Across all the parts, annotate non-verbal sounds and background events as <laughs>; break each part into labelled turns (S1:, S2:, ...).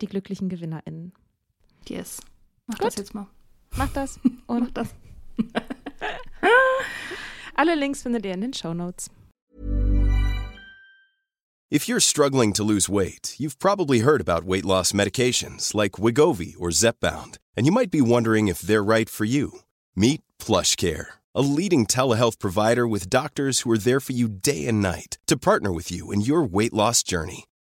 S1: die glücklichen GewinnerInnen.
S2: Yes. Mach
S1: Gut.
S2: das jetzt mal.
S1: Macht das <laughs>
S2: Mach
S1: und
S2: das. <laughs>
S1: alle Links findet ihr in den Show Notes.
S3: If you're struggling to lose weight, you've probably heard about weight loss medications like Wigovi or Zepbound, and you might be wondering if they're right for you. Meet PlushCare, a leading telehealth provider with doctors who are there for you day and night to partner with you in your weight loss journey.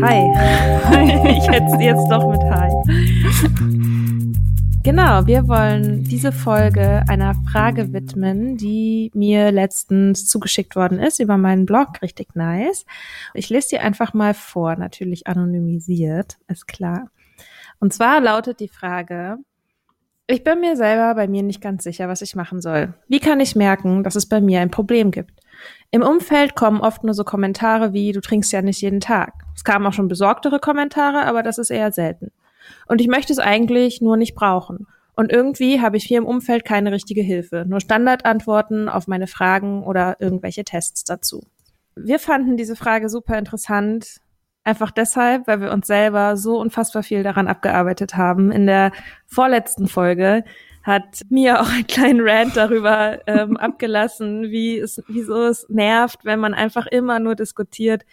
S1: hi. <laughs> es jetzt doch mit Hi. Genau, wir wollen diese Folge einer Frage widmen, die mir letztens zugeschickt worden ist über meinen Blog, richtig nice. Ich lese die einfach mal vor, natürlich anonymisiert, ist klar. Und zwar lautet die Frage, ich bin mir selber bei mir nicht ganz sicher, was ich machen soll. Wie kann ich merken, dass es bei mir ein Problem gibt? Im Umfeld kommen oft nur so Kommentare wie, du trinkst ja nicht jeden Tag. Es kamen auch schon besorgtere Kommentare, aber das ist eher selten. Und ich möchte es eigentlich nur nicht brauchen. Und irgendwie habe ich hier im Umfeld keine richtige Hilfe, nur Standardantworten auf meine Fragen oder irgendwelche Tests dazu. Wir fanden diese Frage super interessant, einfach deshalb, weil wir uns selber so unfassbar viel daran abgearbeitet haben. In der vorletzten Folge hat Mia auch einen kleinen Rant darüber ähm, <laughs> abgelassen, wie es, wieso es nervt, wenn man einfach immer nur diskutiert,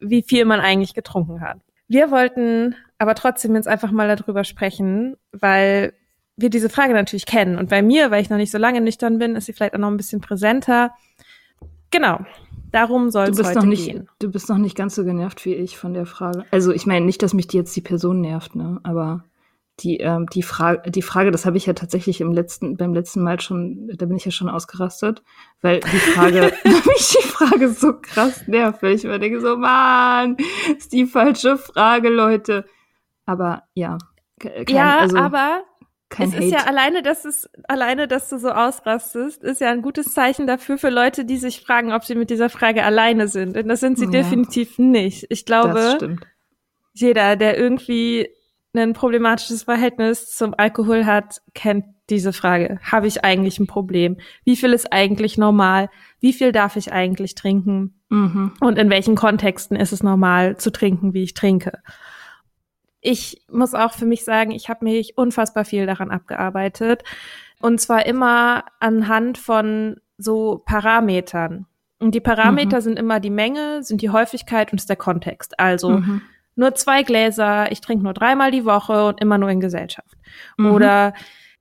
S1: wie viel man eigentlich getrunken hat. Wir wollten aber trotzdem jetzt einfach mal darüber sprechen, weil wir diese Frage natürlich kennen. Und bei mir, weil ich noch nicht so lange nüchtern bin, ist sie vielleicht auch noch ein bisschen präsenter. Genau. Darum soll
S2: Du
S1: es
S2: bist,
S1: heute
S2: noch nicht,
S1: gehen.
S2: du bist noch nicht ganz so genervt wie ich von der Frage. Also ich meine nicht, dass mich die jetzt die Person nervt, ne? Aber die, ähm, die, Frage, die Frage, das habe ich ja tatsächlich im letzten, beim letzten Mal schon, da bin ich ja schon ausgerastet, weil die Frage, <laughs> <laughs> mich die Frage so krass nervt, weil ich immer denke, so, Mann, ist die falsche Frage, Leute. Aber ja. ke- Kein,
S1: ja,
S2: also,
S1: aber
S2: kein
S1: es
S2: Hate.
S1: ist ja alleine, dass es alleine, dass du so ausrastest, ist ja ein gutes Zeichen dafür für Leute, die sich fragen, ob sie mit dieser Frage alleine sind. Und das sind sie
S2: Ja.
S1: definitiv nicht. Ich glaube, jeder, der irgendwie ein problematisches Verhältnis zum Alkohol hat, kennt diese Frage. Habe ich eigentlich ein Problem? Wie viel ist eigentlich normal? Wie viel darf ich eigentlich trinken?
S2: Mhm.
S1: Und in welchen Kontexten ist es normal zu trinken, wie ich trinke? Ich muss auch für mich sagen, ich habe mich unfassbar viel daran abgearbeitet. Und zwar immer anhand von so Parametern. Und die Parameter
S2: Mhm.
S1: sind immer die Menge, sind die Häufigkeit und ist der Kontext. Also
S2: Mhm.
S1: Nur zwei Gläser, ich trinke nur dreimal die Woche und immer nur in Gesellschaft.
S2: Mhm.
S1: Oder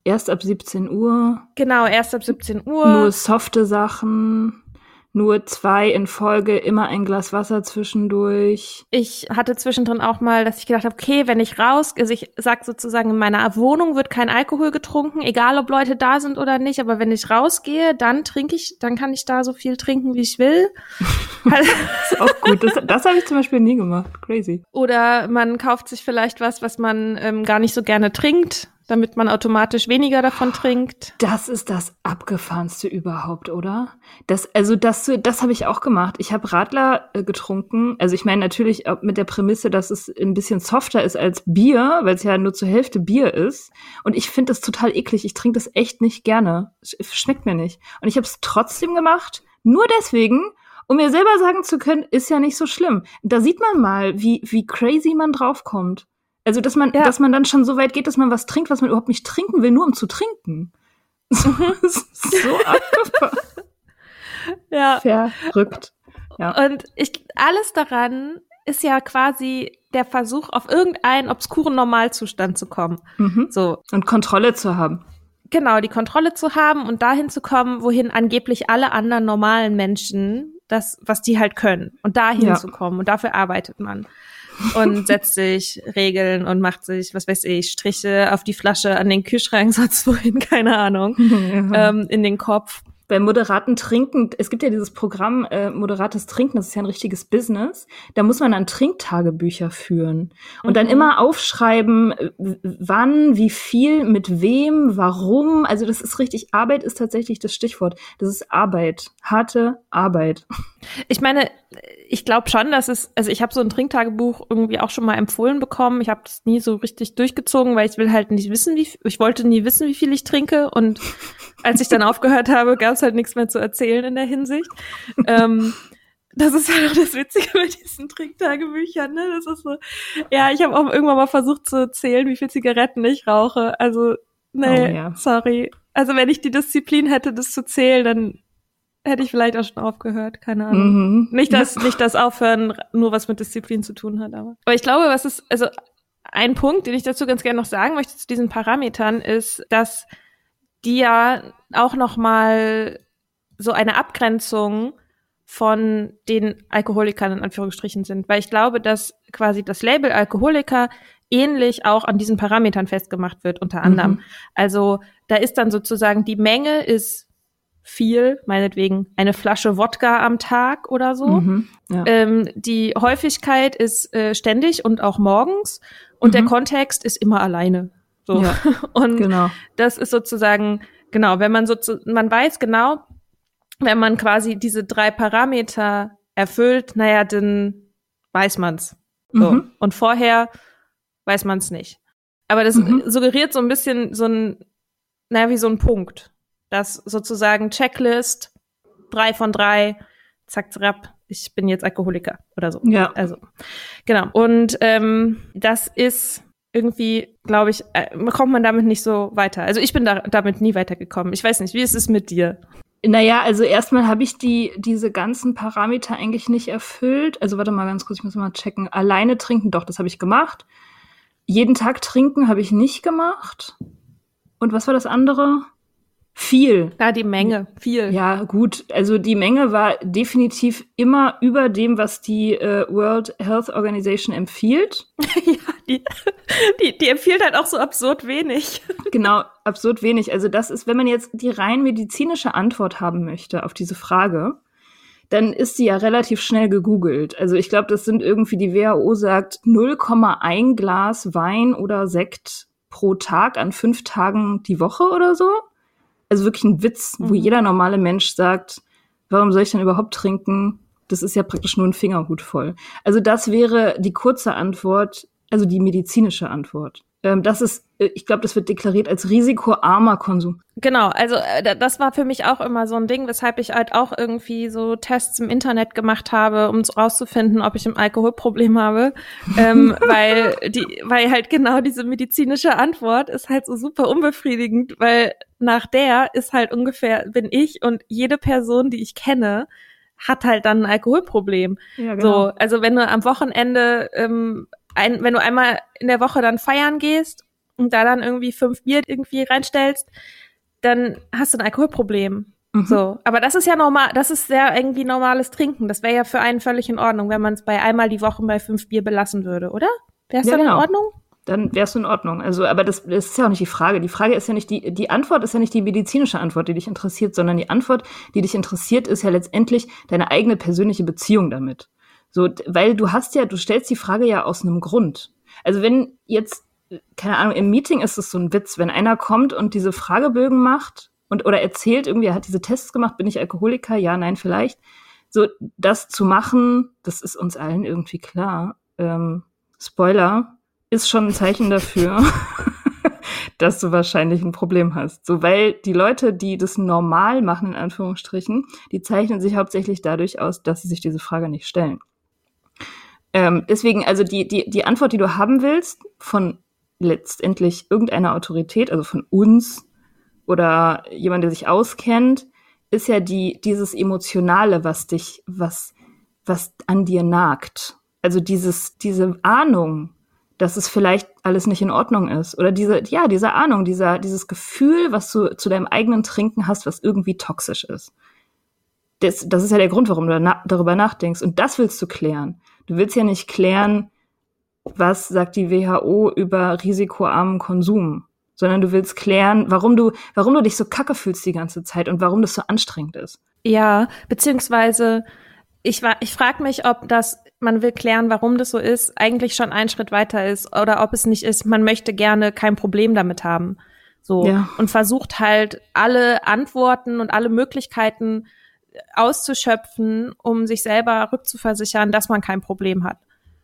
S2: Erst ab 17 Uhr,
S1: genau, erst ab 17 Uhr.
S2: nur softe Sachen, nur zwei in Folge, immer ein Glas Wasser zwischendurch.
S1: Ich hatte zwischendrin auch mal, dass ich gedacht habe, okay, wenn ich raus, also ich sag sozusagen, in meiner Wohnung wird kein Alkohol getrunken, egal ob Leute da sind oder nicht, aber wenn ich rausgehe, dann trinke ich, dann kann ich da so viel trinken, wie ich will. <laughs>
S2: das ist auch gut. Das, das habe ich zum Beispiel nie gemacht. Crazy.
S1: Oder man kauft sich vielleicht was, was man ähm, gar nicht so gerne trinkt damit man automatisch weniger davon trinkt.
S2: Das ist das abgefahrenste überhaupt, oder? Das, also das, das habe ich auch gemacht. Ich habe Radler äh, getrunken. Also ich meine natürlich mit der Prämisse, dass es ein bisschen softer ist als Bier, weil es ja nur zur Hälfte Bier ist. Und ich finde das total eklig. Ich trinke das echt nicht gerne. Schmeckt mir nicht. Und ich habe es trotzdem gemacht, nur deswegen, um mir selber sagen zu können, ist ja nicht so schlimm. Da sieht man mal, wie, wie crazy man draufkommt. Also, dass man, ja. dass man dann schon so weit geht, dass man was trinkt, was man überhaupt nicht trinken will, nur um zu trinken. <laughs> so abgefahren. <laughs>
S1: Ja.
S2: Verrückt.
S1: Ja. Und ich, alles daran ist ja quasi der Versuch, auf irgendeinen obskuren Normalzustand zu kommen.
S2: Mhm. So. Und Kontrolle zu haben.
S1: Genau, die Kontrolle zu haben und dahin zu kommen, wohin angeblich alle anderen normalen Menschen das, was die halt können. Und dahin ja. zu kommen. Und dafür arbeitet man und setzt sich Regeln und macht sich, was weiß ich, Striche auf die Flasche, an den Kühlschrank, <laughs> sonst wohin, keine Ahnung, <laughs> ja. ähm, in den Kopf
S2: beim moderaten Trinken, es gibt ja dieses Programm äh, moderates Trinken, das ist ja ein richtiges Business. Da muss man dann Trinktagebücher führen und mhm. dann immer aufschreiben, wann, wie viel, mit wem, warum. Also das ist richtig. Arbeit ist tatsächlich das Stichwort. Das ist Arbeit, harte Arbeit. <laughs>
S1: Ich meine, ich glaube schon, dass es, also ich habe so ein Trinktagebuch irgendwie auch schon mal empfohlen bekommen. Ich habe das nie so richtig durchgezogen, weil ich will halt nicht wissen, wie ich wollte nie wissen, wie viel ich trinke. Und als ich dann <laughs> aufgehört habe, gab es halt nichts mehr zu erzählen in der Hinsicht. ähm, das ist halt auch das Witzige bei diesen Trinktagebüchern, ne? Das ist so, ja, ich habe auch irgendwann mal versucht zu zählen, wie viel Zigaretten ich rauche. Also, nee, oh, ja. sorry. Also wenn ich die Disziplin hätte, das zu zählen, dann hätte ich vielleicht auch schon aufgehört, keine Ahnung. Mhm. Nicht, dass nicht das Aufhören nur was mit Disziplin zu tun hat, aber. Aber ich glaube, was ist, also ein Punkt, den ich dazu ganz gerne noch sagen möchte zu diesen Parametern, ist, dass die ja auch noch mal so eine Abgrenzung von den Alkoholikern in Anführungsstrichen sind, weil ich glaube, dass quasi das Label Alkoholiker ähnlich auch an diesen Parametern festgemacht wird, unter anderem. Mhm. Also da ist dann sozusagen die Menge ist viel, meinetwegen eine Flasche Wodka am Tag oder so. Mhm, ja. ähm, die Häufigkeit ist äh, ständig und auch morgens und mhm. der Kontext ist immer alleine. So. Ja, <laughs> und genau. das ist sozusagen, genau, wenn man so, man weiß genau, wenn man quasi diese drei Parameter erfüllt, naja, dann weiß man's. So. Mhm. Und vorher weiß man's nicht. Aber das mhm. suggeriert so ein bisschen so ein, naja, wie so ein Punkt dass sozusagen Checklist, drei von drei, zack, zack, ich bin jetzt Alkoholiker oder so.
S2: Ja.
S1: Also, genau. Und ähm, das ist irgendwie, glaube ich, äh, kommt man damit nicht so weiter. Also ich bin da, damit nie weitergekommen. Ich weiß nicht, wie ist es mit dir?
S2: Naja, also erstmal habe ich die, diese ganzen Parameter eigentlich nicht erfüllt. Also warte mal ganz kurz, ich muss mal checken. Alleine trinken, doch, das habe ich gemacht. Jeden Tag trinken habe ich nicht gemacht. Und was war das andere? Viel.
S1: Ja, die Menge, viel.
S2: Ja, gut. Also die Menge war definitiv immer über dem, was die äh, World Health Organization empfiehlt. <laughs>
S1: ja, die, die, die empfiehlt halt auch so absurd wenig.
S2: genau, absurd wenig. Also das ist, wenn man jetzt die rein medizinische Antwort haben möchte auf diese Frage, dann ist sie ja relativ schnell gegoogelt. Also ich glaube, das sind irgendwie, die WHO sagt 0,1 Glas Wein oder Sekt pro Tag an fünf Tagen die Woche oder so also wirklich ein Witz, mhm. wo jeder normale Mensch sagt, warum soll ich denn überhaupt trinken? Das ist ja praktisch nur ein Fingerhut voll. Also das wäre die kurze Antwort, also die medizinische Antwort. Ähm, das ist, äh, ich glaube, das wird deklariert als risikoarmer Konsum.
S1: Genau, also äh, das war für mich auch immer so ein Ding, weshalb ich halt auch irgendwie so Tests im Internet gemacht habe, um rauszufinden, ob ich ein Alkoholproblem habe, ähm, <laughs> weil die, weil halt genau diese medizinische Antwort ist halt so super unbefriedigend, weil nach der ist halt ungefähr bin ich und jede Person, die ich kenne, hat halt dann ein Alkoholproblem. Ja, genau. So, also wenn du am Wochenende ähm, ein, wenn du einmal in der Woche dann feiern gehst und da dann irgendwie fünf Bier irgendwie reinstellst, dann hast du ein Alkoholproblem. Mhm. So, aber das ist ja normal, das ist ja irgendwie normales Trinken. Das wäre ja für einen völlig in Ordnung, wenn man es bei einmal die Woche bei fünf Bier belassen würde, oder? Wäre es ja, dann genau. in Ordnung?
S2: Dann wärst du in Ordnung. Also, aber das, das ist ja auch nicht die Frage. Die Frage ist ja nicht die, die Antwort ist ja nicht die medizinische Antwort, die dich interessiert, sondern die Antwort, die dich interessiert, ist ja letztendlich deine eigene persönliche Beziehung damit. So, weil du hast ja, du stellst die Frage ja aus einem Grund. Also wenn jetzt, keine Ahnung, im Meeting ist es so ein Witz, wenn einer kommt und diese Fragebögen macht und oder erzählt irgendwie, er hat diese Tests gemacht, bin ich Alkoholiker? Ja, nein, vielleicht. So, das zu machen, das ist uns allen irgendwie klar. Ähm, Spoiler, ist schon ein Zeichen dafür, <laughs> dass du wahrscheinlich ein Problem hast. So, weil die Leute, die das normal machen, in Anführungsstrichen, die zeichnen sich hauptsächlich dadurch aus, dass sie sich diese Frage nicht stellen. Ähm, deswegen, also die, die, die Antwort, die du haben willst, von letztendlich irgendeiner Autorität, also von uns oder jemand, der sich auskennt, ist ja die, dieses Emotionale, was dich, was, was an dir nagt. Also dieses, diese Ahnung, dass es vielleicht alles nicht in Ordnung ist. Oder diese, ja, diese Ahnung, dieser, dieses Gefühl, was du zu deinem eigenen Trinken hast, was irgendwie toxisch ist. Das, das ist ja der Grund, warum du na darüber nachdenkst. Und das willst du klären. Du willst ja nicht klären, was sagt die WHO über risikoarmen Konsum, sondern du willst klären, warum du, warum du dich so kacke fühlst die ganze Zeit und warum das so anstrengend ist.
S1: Ja, beziehungsweise ich war, ich frage mich, ob das, man will klären, warum das so ist, eigentlich schon ein Schritt weiter ist oder ob es nicht ist, man möchte gerne kein Problem damit haben. So. Ja. Und versucht halt alle Antworten und alle Möglichkeiten auszuschöpfen, um sich selber rückzuversichern, dass man kein Problem hat.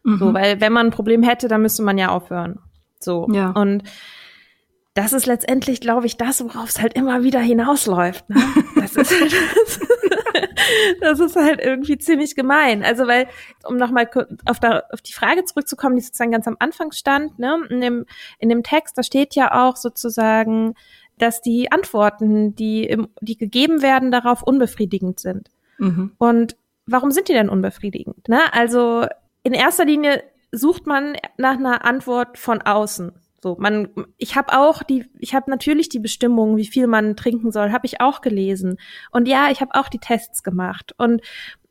S1: Mhm. So, weil wenn man ein Problem hätte, dann müsste man ja aufhören. So. Ja. Und das ist letztendlich, glaube ich, das, worauf es halt immer wieder hinausläuft. Ne? <laughs> Das, ist halt, <laughs> das ist halt irgendwie ziemlich gemein. Also, weil, um nochmal auf, auf die Frage zurückzukommen, die sozusagen ganz am Anfang stand, ne? in, dem, in dem Text, da steht ja auch sozusagen, dass die Antworten, die, im, die gegeben werden, darauf unbefriedigend sind. Mhm. Und warum sind die denn unbefriedigend? Ne? Also in erster Linie sucht man nach einer Antwort von außen. So, man, ich habe auch die, ich habe natürlich die Bestimmungen, wie viel man trinken soll, habe ich auch gelesen. Und ja, ich habe auch die Tests gemacht. Und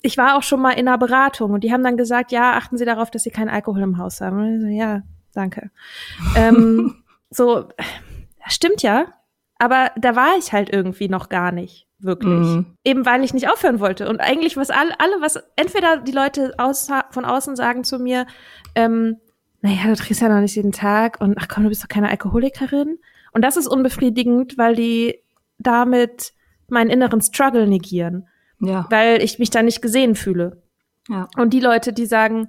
S1: ich war auch schon mal in einer Beratung und die haben dann gesagt, ja, achten Sie darauf, dass Sie keinen Alkohol im Haus haben. So, ja, danke. <laughs> ähm, so, stimmt ja, aber da war ich halt irgendwie noch gar nicht wirklich. Mhm. Eben weil ich nicht aufhören wollte. Und eigentlich, was alle, alle, was entweder die Leute aus, von außen sagen zu mir, ähm, naja, du trinkst ja noch nicht jeden Tag und ach komm, du bist doch keine Alkoholikerin. Und das ist unbefriedigend, weil die damit meinen inneren Struggle negieren. Ja. Weil ich mich da nicht gesehen fühle. Ja. Und die Leute, die sagen,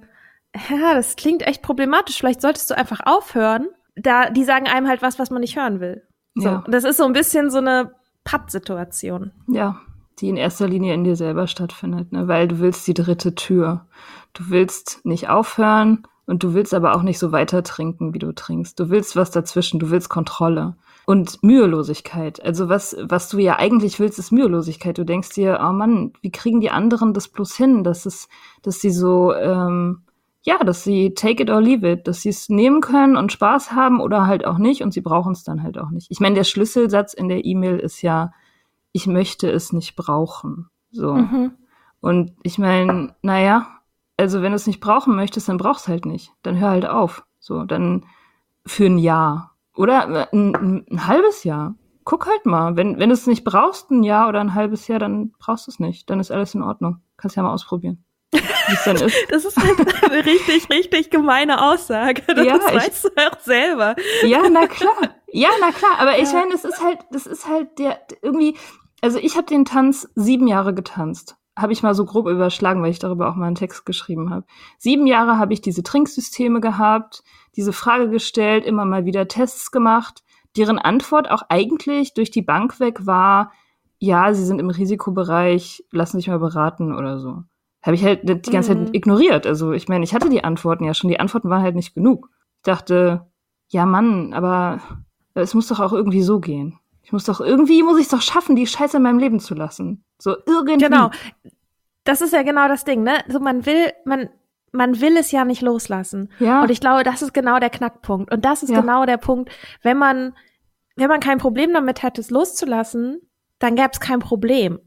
S1: ja, das klingt echt problematisch, vielleicht solltest du einfach aufhören, da, die sagen einem halt was, was man nicht hören will. So, ja. das ist so ein bisschen so eine Pattsituation.
S2: Ja, die in erster Linie in dir selber stattfindet, ne? weil du willst die dritte Tür. Du willst nicht aufhören und du willst aber auch nicht so weiter trinken, wie du trinkst. Du willst was dazwischen, du willst Kontrolle und Mühelosigkeit. Also was, was du ja eigentlich willst, ist Mühelosigkeit. Du denkst dir, oh Mann, wie kriegen die anderen das bloß hin, dass es, dass sie so ähm, ja, dass sie take it or leave it, dass sie es nehmen können und Spaß haben oder halt auch nicht und sie brauchen es dann halt auch nicht. Ich meine, der Schlüsselsatz in der E-Mail ist ja, ich möchte es nicht brauchen. So. Mhm. Und ich meine, naja, also wenn du es nicht brauchen möchtest, dann brauchst halt nicht. Dann hör halt auf. So, dann für ein Jahr. Oder ein, ein, ein halbes Jahr. Guck halt mal. Wenn, wenn du es nicht brauchst, ein Jahr oder ein halbes Jahr, dann brauchst du es nicht. Dann ist alles in Ordnung. Kannst ja mal ausprobieren. <laughs>
S1: Das ist halt eine <laughs> richtig, richtig gemeine Aussage. Das ja, weißt ich, du auch selber.
S2: Ja, na klar. Ja, na klar. Aber ich meine, es ist halt, das ist halt der irgendwie. Also ich habe den Tanz sieben Jahre getanzt. Habe ich mal so grob überschlagen, weil ich darüber auch mal einen Text geschrieben habe. Sieben Jahre habe ich diese Trinksysteme gehabt, diese Frage gestellt, immer mal wieder Tests gemacht, deren Antwort auch eigentlich durch die Bank weg war, ja, sie sind im Risikobereich, lassen sich mal beraten oder so habe ich halt die ganze mhm. Zeit ignoriert. Also ich meine, ich hatte die Antworten ja schon, die Antworten waren halt nicht genug. Ich dachte, ja Mann, aber es muss doch auch irgendwie so gehen. Ich muss doch irgendwie, muss ich es doch schaffen, die Scheiße in meinem Leben zu lassen. So irgendwie.
S1: Genau. Das ist ja genau das Ding, ne? So man will, man, man will es ja nicht loslassen. Ja. Und ich glaube, das ist genau der Knackpunkt. Und das ist ja. genau der Punkt, wenn man, wenn man kein Problem damit hat, es loszulassen, dann gäbe es kein Problem.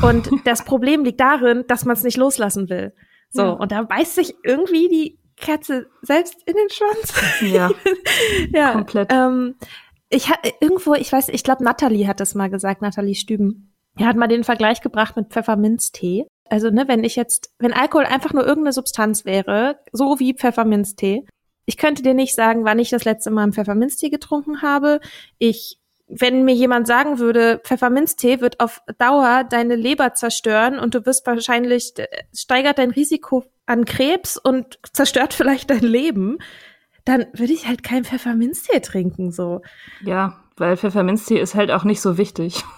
S1: Und das Problem liegt darin, dass man es nicht loslassen will. So, ja. und da beißt sich irgendwie die Katze selbst in den Schwanz.
S2: Ja, <laughs>
S1: ja komplett. Ähm, ich hatte irgendwo, ich weiß, ich glaube, Natalie hat das mal gesagt, Natalie Stüben. Er hat mal den Vergleich gebracht mit Pfefferminztee. Also, ne, wenn ich jetzt, wenn Alkohol einfach nur irgendeine Substanz wäre, so wie Pfefferminztee, ich könnte dir nicht sagen, wann ich das letzte Mal einen Pfefferminztee getrunken habe. Ich wenn mir jemand sagen würde, Pfefferminztee wird auf Dauer deine Leber zerstören und du wirst wahrscheinlich, äh, steigert dein Risiko an Krebs und zerstört vielleicht dein Leben, dann würde ich halt keinen Pfefferminztee trinken, so.
S2: Ja, weil Pfefferminztee ist halt auch nicht so wichtig. <laughs>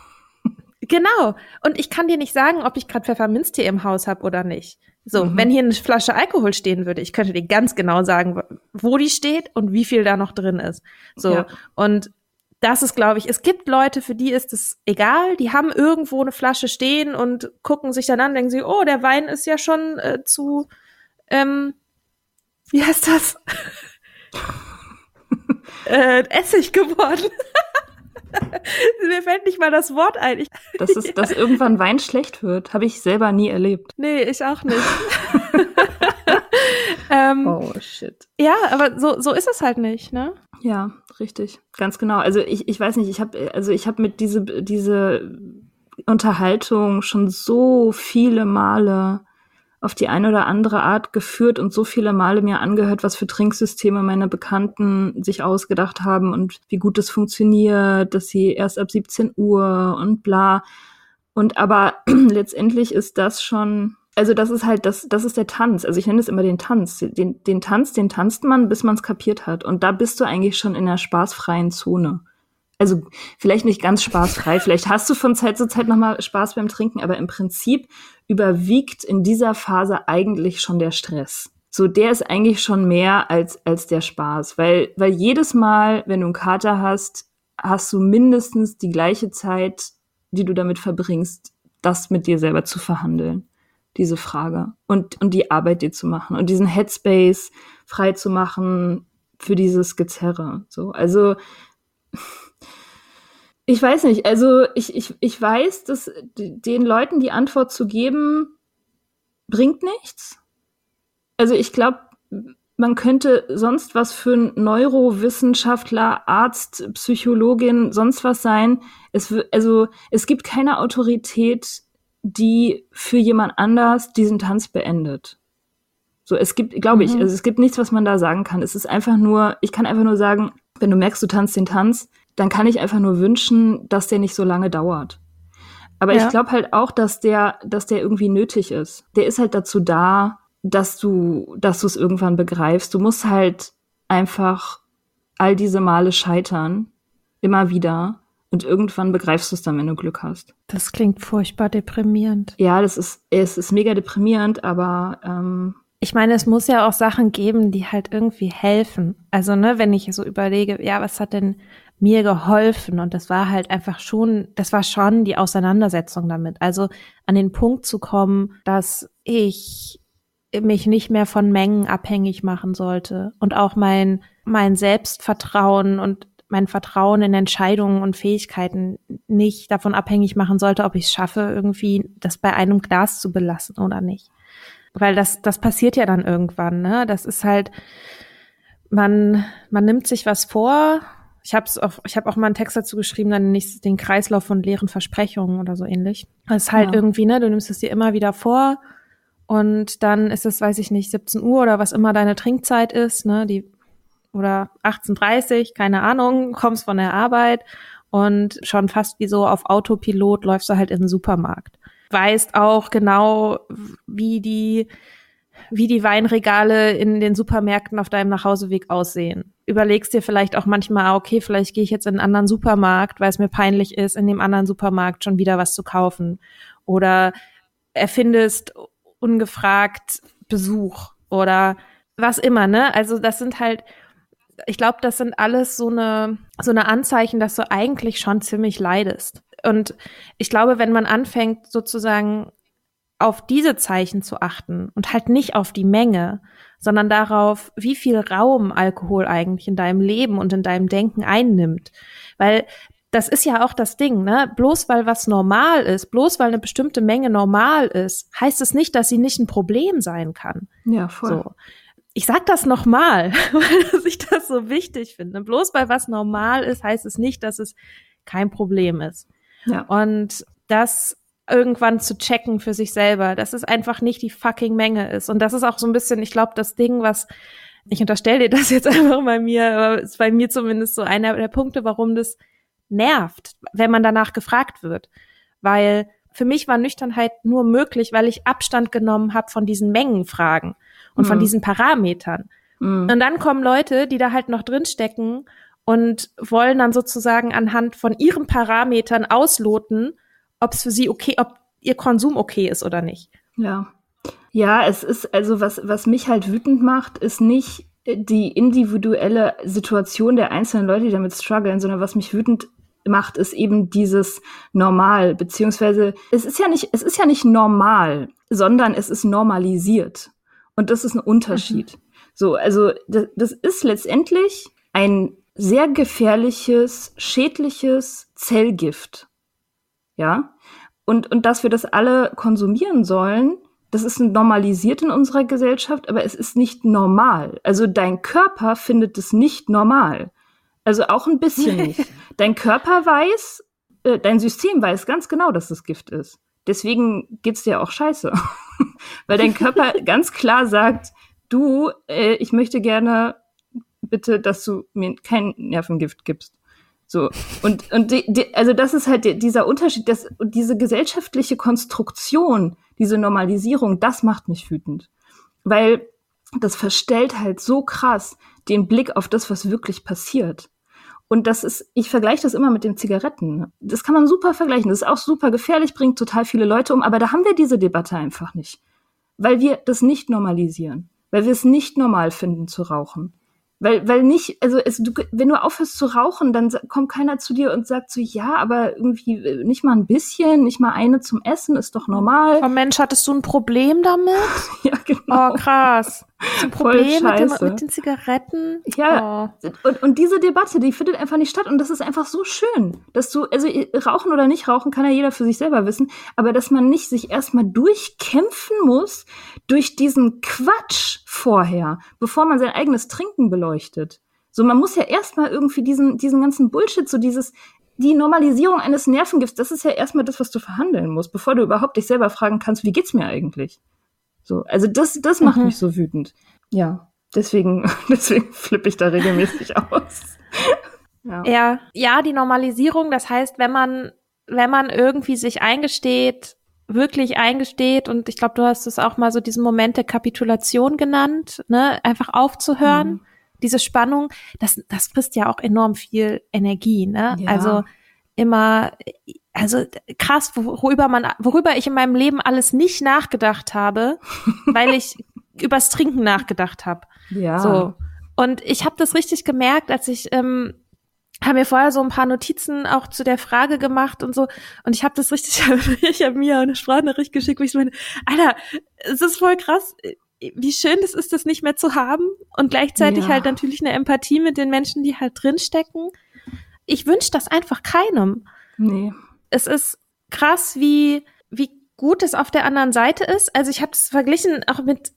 S1: Genau. Und ich kann dir nicht sagen, ob ich gerade Pfefferminztee im Haus habe oder nicht. So, mhm. wenn hier eine Flasche Alkohol stehen würde, ich könnte dir ganz genau sagen, wo die steht und wie viel da noch drin ist. So. Ja. Und das ist, glaube ich, es gibt Leute, für die ist es egal. Die haben irgendwo eine Flasche stehen und gucken sich dann an, denken sie, oh, der Wein ist ja schon äh, zu, ähm, wie heißt das? <laughs> äh, Essig geworden. <laughs> Mir fällt nicht mal das Wort ein. Ich, <laughs>
S2: das ist, dass irgendwann Wein schlecht wird, habe ich selber nie erlebt.
S1: Nee, ich auch nicht. ähm,
S2: oh shit.
S1: Ja, aber so, so ist es halt nicht, ne?
S2: Ja, richtig. Ganz genau. Also ich, ich weiß nicht, ich habe also ich habe mit diese diese Unterhaltung schon so viele Male auf die eine oder andere Art geführt und so viele Male mir angehört, was für Trinksysteme meine Bekannten sich ausgedacht haben und wie gut das funktioniert, dass sie erst ab 17 Uhr und bla. Und aber <clears throat> letztendlich ist das schon also das ist halt, das, das ist der Tanz. Also ich nenne es immer den Tanz. Den, den Tanz, den tanzt man, bis man es kapiert hat. Und da bist du eigentlich schon in der spaßfreien Zone. Also vielleicht nicht ganz spaßfrei, vielleicht hast du von Zeit zu Zeit nochmal Spaß beim Trinken, aber im Prinzip überwiegt in dieser Phase eigentlich schon der Stress. So, der ist eigentlich schon mehr als, als der Spaß. Weil, weil jedes Mal, wenn du einen Kater hast, hast du mindestens die gleiche Zeit, die du damit verbringst, das mit dir selber zu verhandeln diese Frage und, und die Arbeit dir zu machen und diesen Headspace frei zu machen für dieses Gezerre. So, also <laughs> ich weiß nicht, also ich, ich, ich weiß, dass den Leuten die Antwort zu geben, bringt nichts. Also ich glaube, man könnte sonst was für ein Neurowissenschaftler, Arzt, Psychologin, sonst was sein. Es, also es gibt keine Autorität die für jemand anders diesen Tanz beendet. So, es gibt, glaube ich, mhm. also es gibt nichts, was man da sagen kann. Es ist einfach nur, ich kann einfach nur sagen, wenn du merkst, du tanzt den Tanz, dann kann ich einfach nur wünschen, dass der nicht so lange dauert. Aber ja. ich glaube halt auch, dass der, dass der irgendwie nötig ist. Der ist halt dazu da, dass du, dass du es irgendwann begreifst. Du musst halt einfach all diese Male scheitern, immer wieder, und irgendwann begreifst du es dann, wenn du Glück hast.
S1: Das klingt furchtbar deprimierend.
S2: Ja, das ist, es ist mega deprimierend, aber ähm,
S1: ich meine, es muss ja auch Sachen geben, die halt irgendwie helfen. Also, ne, wenn ich so überlege, ja, was hat denn mir geholfen? Und das war halt einfach schon, das war schon die Auseinandersetzung damit. Also an den Punkt zu kommen, dass ich mich nicht mehr von Mengen abhängig machen sollte und auch mein, mein Selbstvertrauen und mein Vertrauen in Entscheidungen und Fähigkeiten nicht davon abhängig machen sollte, ob ich es schaffe, irgendwie das bei einem Glas zu belassen oder nicht. Weil das, das passiert ja dann irgendwann, ne? Das ist halt, man, man nimmt sich was vor. Ich habe auch, ich habe auch mal einen Text dazu geschrieben, dann nicht den Kreislauf von leeren Versprechungen oder so ähnlich. Das ist halt ja. irgendwie, ne? Du nimmst es dir immer wieder vor und dann ist es, weiß ich nicht, 17 Uhr oder was immer deine Trinkzeit ist, ne? Die oder 18.30, keine Ahnung, kommst von der Arbeit und schon fast wie so auf Autopilot läufst du halt in den Supermarkt. Weißt auch genau, wie die, wie die Weinregale in den Supermärkten auf deinem Nachhauseweg aussehen. Überlegst dir vielleicht auch manchmal, ah, okay, vielleicht gehe ich jetzt in einen anderen Supermarkt, weil es mir peinlich ist, in dem anderen Supermarkt schon wieder was zu kaufen. Oder erfindest ungefragt Besuch oder was immer, ne? Also das sind halt ich glaube, das sind alles so eine, so eine Anzeichen, dass du eigentlich schon ziemlich leidest. Und ich glaube, wenn man anfängt, sozusagen auf diese Zeichen zu achten und halt nicht auf die Menge, sondern darauf, wie viel Raum Alkohol eigentlich in deinem Leben und in deinem Denken einnimmt. Weil das ist ja auch das Ding, ne? Bloß weil was normal ist, bloß weil eine bestimmte Menge normal ist, heißt es nicht, dass sie nicht ein Problem sein kann.
S2: Ja, voll.
S1: So. Ich sag das nochmal, <laughs> weil ich das so wichtig finde. Bloß weil was normal ist, heißt es nicht, dass es kein Problem ist. Ja. Und das irgendwann zu checken für sich selber, dass es einfach nicht die fucking Menge ist. Und das ist auch so ein bisschen, ich glaube, das Ding, was ich unterstelle dir das <laughs> jetzt einfach bei mir, aber ist bei mir zumindest so einer der Punkte, warum das nervt, wenn man danach gefragt wird. Weil für mich war Nüchternheit nur möglich, weil ich Abstand genommen habe von diesen Mengenfragen und mhm. von diesen Parametern. Mhm. Und dann kommen Leute, die da halt noch drinstecken und wollen dann sozusagen anhand von ihren Parametern ausloten, ob es für sie okay, ob ihr Konsum okay ist oder nicht.
S2: Ja. Ja, es ist also was, was mich halt wütend macht, ist nicht die individuelle Situation der einzelnen Leute, die damit strugglen, sondern was mich wütend macht, ist eben dieses Normal, beziehungsweise es ist ja nicht, es ist ja nicht normal, sondern es ist normalisiert. Und das ist ein Unterschied. Mhm. So, also das, das ist letztendlich ein sehr gefährliches, schädliches Zellgift. Ja? Und, und dass wir das alle konsumieren sollen, das ist normalisiert in unserer Gesellschaft, aber es ist nicht normal. Also dein Körper findet es nicht normal. Also auch ein bisschen <laughs> nicht. Dein Körper weiß, äh, dein System weiß ganz genau, dass das Gift ist. Deswegen geht's dir auch scheiße. <laughs> Weil dein Körper <laughs> ganz klar sagt, du, äh, ich möchte gerne bitte, dass du mir kein Nervengift gibst. So. Und, und die, die, also das ist halt dieser Unterschied, dass, diese gesellschaftliche Konstruktion, diese Normalisierung, das macht mich wütend. Weil das verstellt halt so krass den Blick auf das, was wirklich passiert. Und das ist, ich vergleiche das immer mit den Zigaretten. Das kann man super vergleichen. Das ist auch super gefährlich, bringt total viele Leute um, aber da haben wir diese Debatte einfach nicht. Weil wir das nicht normalisieren. Weil wir es nicht normal finden zu rauchen. Weil, weil nicht, also es, du, wenn du aufhörst zu rauchen, dann kommt keiner zu dir und sagt so, ja, aber irgendwie äh, nicht mal ein bisschen, nicht mal eine zum Essen, ist doch normal.
S1: Oh Mensch, hattest du ein Problem damit? <laughs>
S2: ja, genau.
S1: Oh, krass. Ein Problem mit, dem, mit, den Zigaretten?
S2: Ja. Oh. Und, und diese Debatte, die findet einfach nicht statt. Und das ist einfach so schön, dass du, also rauchen oder nicht rauchen kann ja jeder für sich selber wissen, aber dass man nicht sich erstmal durchkämpfen muss durch diesen Quatsch vorher, bevor man sein eigenes Trinken beleuchtet. So, man muss ja erstmal irgendwie diesen, diesen ganzen Bullshit, so dieses, die Normalisierung eines Nervengifts, das ist ja erstmal das, was du verhandeln musst, bevor du überhaupt dich selber fragen kannst, wie geht's mir eigentlich? So, also das, das macht mhm. mich so wütend. Ja, deswegen, <laughs> deswegen flippe ich da regelmäßig <laughs> aus.
S1: ja. ja, ja, die Normalisierung, das heißt, wenn man, wenn man irgendwie sich eingesteht, wirklich eingesteht und ich glaube, du hast es auch mal so diesen Moment der Kapitulation genannt, ne, einfach aufzuhören, mhm. diese Spannung, das, das frisst ja auch enorm viel Energie, ne? Ja. Also immer, also krass, worüber man, worüber ich in meinem Leben alles nicht nachgedacht habe, <laughs> weil ich übers Trinken nachgedacht habe.
S2: Ja.
S1: So. Und ich habe das richtig gemerkt, als ich ähm, habe mir vorher so ein paar Notizen auch zu der Frage gemacht und so. Und ich habe das richtig, <laughs> ich habe mir eine Sprachnachricht geschickt, wo ich so meine, Alter, es ist voll krass, wie schön das ist, das nicht mehr zu haben. Und gleichzeitig ja. halt natürlich eine Empathie mit den Menschen, die halt drinstecken. Ich wünsche das einfach keinem.
S2: Nee.
S1: Es ist krass, wie, wie gut es auf der anderen Seite ist. Also ich habe es verglichen auch mit,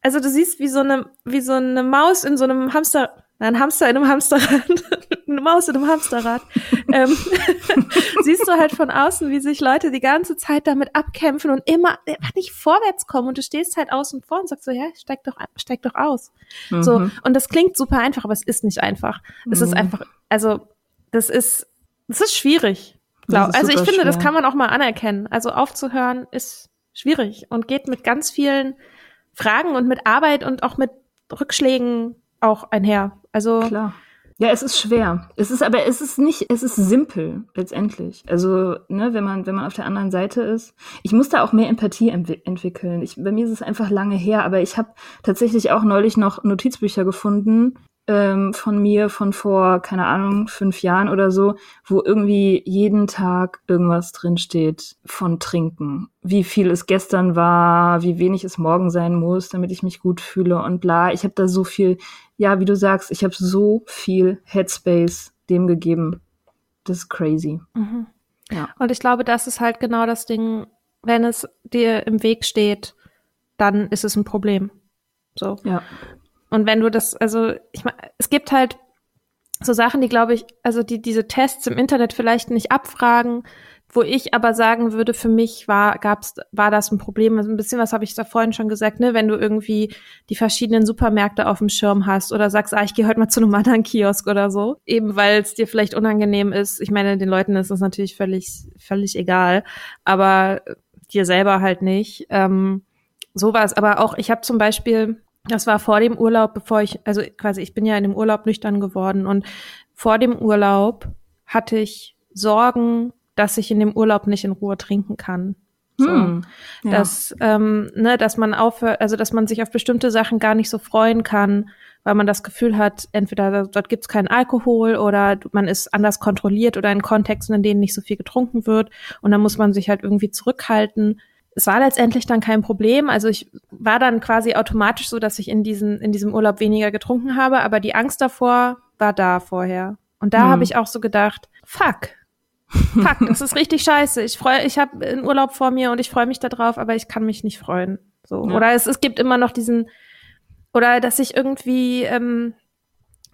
S1: also du siehst wie so eine, wie so eine Maus in so einem Hamster, ein Hamster in einem Hamsterrad, <laughs> eine Maus in einem Hamsterrad. <laughs> ähm, <laughs> siehst du halt von außen, wie sich Leute die ganze Zeit damit abkämpfen und immer nicht vorwärts kommen und du stehst halt außen vor und sagst so, ja, steig doch, steig doch aus. Mhm. So. Und das klingt super einfach, aber es ist nicht einfach. Es mhm. ist einfach, also, das ist, das ist schwierig. Glaub. Also ich finde, schwer. das kann man auch mal anerkennen. Also aufzuhören ist schwierig und geht mit ganz vielen Fragen und mit Arbeit und auch mit Rückschlägen auch einher. Also
S2: klar. Ja, es ist schwer. Es ist aber es ist nicht, es ist simpel letztendlich. Also, ne, wenn man wenn man auf der anderen Seite ist. Ich muss da auch mehr Empathie entwickeln. Ich, bei mir ist es einfach lange her, aber ich habe tatsächlich auch neulich noch Notizbücher gefunden, ähm, von mir von vor, keine Ahnung, fünf Jahren oder so, wo irgendwie jeden Tag irgendwas drinsteht von Trinken. Wie viel es gestern war, wie wenig es morgen sein muss, damit ich mich gut fühle und bla. Ich habe da so viel, ja, wie du sagst, ich habe so viel Headspace dem gegeben. das ist crazy.
S1: Mhm. Ja. Und ich glaube, das ist halt genau das Ding, wenn es dir im Weg steht, dann ist es ein Problem. So.
S2: Ja.
S1: Und wenn du das, also ich meine, es gibt halt so Sachen, die glaube ich, also die diese Tests im Internet vielleicht nicht abfragen, wo ich aber sagen würde, für mich war gab's war das ein Problem. Also ein bisschen was habe ich da vorhin schon gesagt, ne, wenn du irgendwie die verschiedenen Supermärkte auf dem Schirm hast oder sagst, ah, ich gehe heute mal zu einem <laughs> anderen Kiosk oder so, eben weil es dir vielleicht unangenehm ist. Ich meine, den Leuten ist das natürlich völlig völlig egal, aber dir selber halt nicht. Ähm, sowas, aber auch ich habe zum Beispiel das war vor dem Urlaub, bevor ich, also quasi, ich bin ja in dem Urlaub nüchtern geworden und vor dem Urlaub hatte ich Sorgen, dass ich in dem Urlaub nicht in Ruhe trinken kann. So, hm, ja. dass, ähm, ne, dass man aufhört, also dass man sich auf bestimmte Sachen gar nicht so freuen kann, weil man das Gefühl hat, entweder dort gibt's keinen Alkohol oder man ist anders kontrolliert oder in Kontexten, in denen nicht so viel getrunken wird und dann muss man sich halt irgendwie zurückhalten es war letztendlich dann kein Problem. Also ich war dann quasi automatisch so, dass ich in diesen in diesem Urlaub weniger getrunken habe, aber die Angst davor war da vorher. Und da hm. habe ich auch so gedacht, fuck. Fuck, das ist richtig scheiße. Ich freue, ich habe einen Urlaub vor mir und ich freue mich darauf, aber ich kann mich nicht freuen. So. Ja. Oder es, es gibt immer noch diesen, oder dass ich irgendwie, ähm,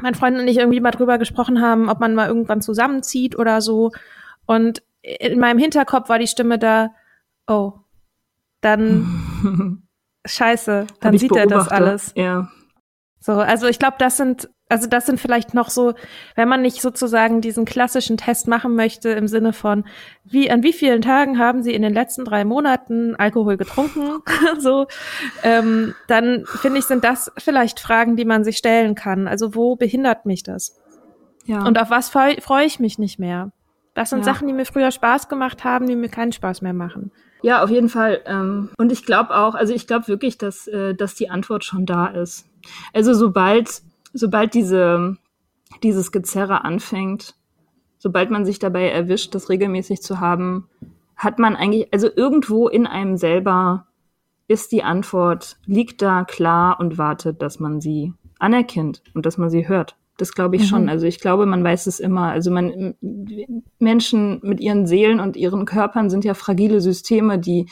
S1: mein Freund und ich irgendwie mal drüber gesprochen haben, ob man mal irgendwann zusammenzieht oder so. Und in meinem Hinterkopf war die Stimme da, oh, dann <laughs> scheiße, dann sieht er das alles.
S2: Ja.
S1: So, also ich glaube, das sind, also das sind vielleicht noch so, wenn man nicht sozusagen diesen klassischen Test machen möchte im Sinne von, wie, an wie vielen Tagen haben Sie in den letzten drei Monaten Alkohol getrunken, <laughs> so, ähm, dann finde ich, sind das vielleicht Fragen, die man sich stellen kann. Also wo behindert mich das? Ja. Und auf was freue freu ich mich nicht mehr? Das sind ja. Sachen, die mir früher Spaß gemacht haben, die mir keinen Spaß mehr machen.
S2: Ja, auf jeden Fall. Ähm, und ich glaube auch, also ich glaube wirklich, dass, äh, dass die Antwort schon da ist. Also sobald, sobald diese, dieses Gezerre anfängt, sobald man sich dabei erwischt, das regelmäßig zu haben, hat man eigentlich, also irgendwo in einem selber ist die Antwort, liegt da klar und wartet, dass man sie anerkennt und dass man sie hört. Das glaube ich mhm. schon. Also ich glaube, man weiß es immer. Also man, Menschen mit ihren Seelen und ihren Körpern sind ja fragile Systeme, die